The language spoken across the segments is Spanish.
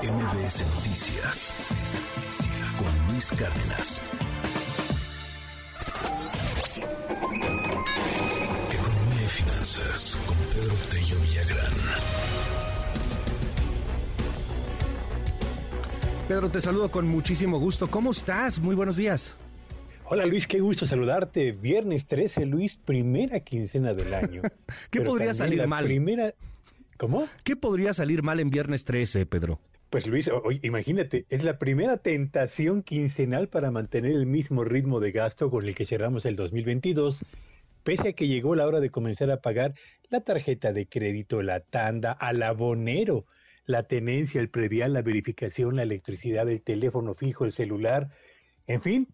MBS Noticias con Luis Cárdenas. Economía y finanzas con Pedro Tello Villagrán. Pedro, te saludo con muchísimo gusto. ¿Cómo estás? Muy buenos días. Hola Luis, qué gusto saludarte. Viernes 13, Luis, primera quincena del año. ¿Qué podría salir mal? Primera... ¿Cómo? ¿Qué podría salir mal en viernes 13, Pedro? Pues Luis, imagínate, es la primera tentación quincenal para mantener el mismo ritmo de gasto con el que cerramos el 2022, pese a que llegó la hora de comenzar a pagar la tarjeta de crédito, la tanda, al abonero, la tenencia, el predial, la verificación, la electricidad, el teléfono fijo, el celular, en fin,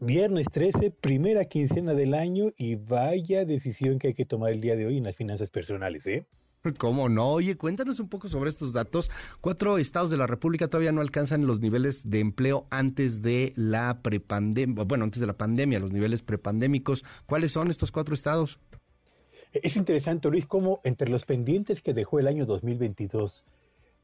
viernes 13, primera quincena del año y vaya decisión que hay que tomar el día de hoy en las finanzas personales, ¿eh? ¿Cómo no? Oye, cuéntanos un poco sobre estos datos. Cuatro estados de la República todavía no alcanzan los niveles de empleo antes de la prepandemia, bueno, antes de la pandemia, los niveles prepandémicos. ¿Cuáles son estos cuatro estados? Es interesante, Luis, cómo entre los pendientes que dejó el año 2022,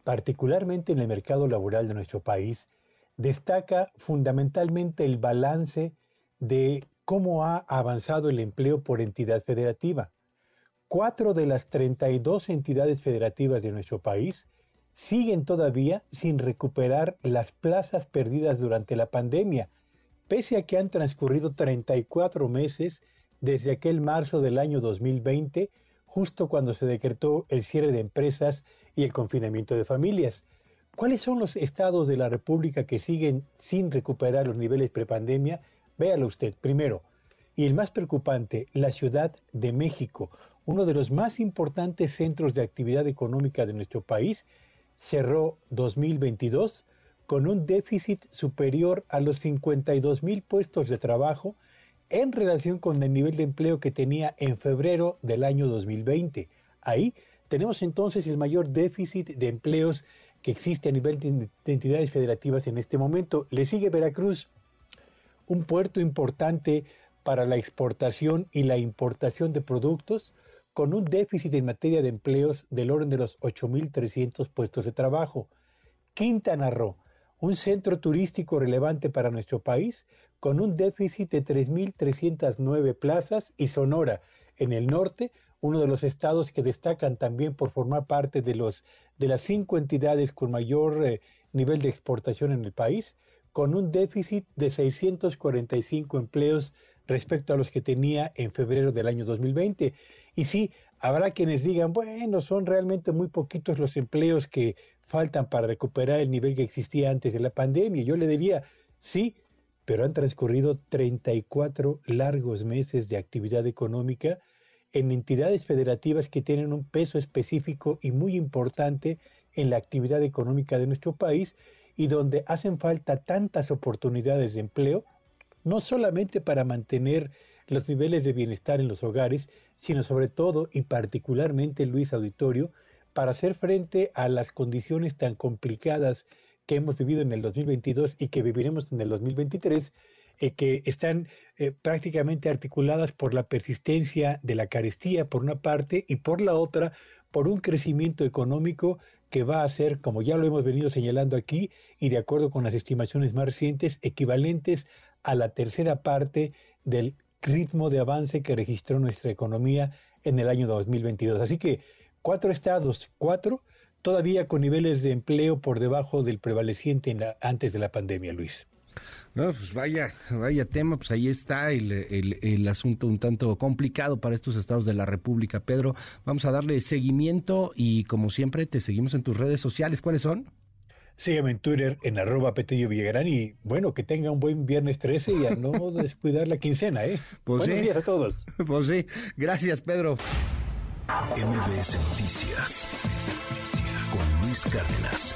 particularmente en el mercado laboral de nuestro país, destaca fundamentalmente el balance de cómo ha avanzado el empleo por entidad federativa cuatro de las 32 entidades federativas de nuestro país siguen todavía sin recuperar las plazas perdidas durante la pandemia, pese a que han transcurrido 34 meses desde aquel marzo del año 2020, justo cuando se decretó el cierre de empresas y el confinamiento de familias. ¿Cuáles son los estados de la República que siguen sin recuperar los niveles prepandemia? Véalo usted. Primero, y el más preocupante, la Ciudad de México, uno de los más importantes centros de actividad económica de nuestro país, cerró 2022 con un déficit superior a los 52 mil puestos de trabajo en relación con el nivel de empleo que tenía en febrero del año 2020. Ahí tenemos entonces el mayor déficit de empleos que existe a nivel de entidades federativas en este momento. Le sigue Veracruz, un puerto importante para la exportación y la importación de productos, con un déficit en materia de empleos del orden de los 8.300 puestos de trabajo. Quintana Roo, un centro turístico relevante para nuestro país, con un déficit de 3.309 plazas, y Sonora, en el norte, uno de los estados que destacan también por formar parte de, los, de las cinco entidades con mayor eh, nivel de exportación en el país, con un déficit de 645 empleos respecto a los que tenía en febrero del año 2020. Y sí, habrá quienes digan, bueno, son realmente muy poquitos los empleos que faltan para recuperar el nivel que existía antes de la pandemia. Yo le diría, sí, pero han transcurrido 34 largos meses de actividad económica en entidades federativas que tienen un peso específico y muy importante en la actividad económica de nuestro país y donde hacen falta tantas oportunidades de empleo no solamente para mantener los niveles de bienestar en los hogares, sino sobre todo y particularmente, Luis Auditorio, para hacer frente a las condiciones tan complicadas que hemos vivido en el 2022 y que viviremos en el 2023, eh, que están eh, prácticamente articuladas por la persistencia de la carestía por una parte y por la otra por un crecimiento económico que va a ser, como ya lo hemos venido señalando aquí, y de acuerdo con las estimaciones más recientes, equivalentes a la tercera parte del ritmo de avance que registró nuestra economía en el año 2022. Así que cuatro estados, cuatro, todavía con niveles de empleo por debajo del prevaleciente antes de la pandemia, Luis. No, pues vaya, vaya tema, pues ahí está el, el, asunto un tanto complicado para estos estados de la República. Pedro, vamos a darle seguimiento y como siempre te seguimos en tus redes sociales. ¿Cuáles son? Sígueme en Twitter en arroba Petillo Villagrán y bueno, que tenga un buen viernes 13 y a no descuidar la quincena, ¿eh? Pues Buenos días a todos. Pues sí, gracias Pedro. MBS Noticias con Luis Cárdenas.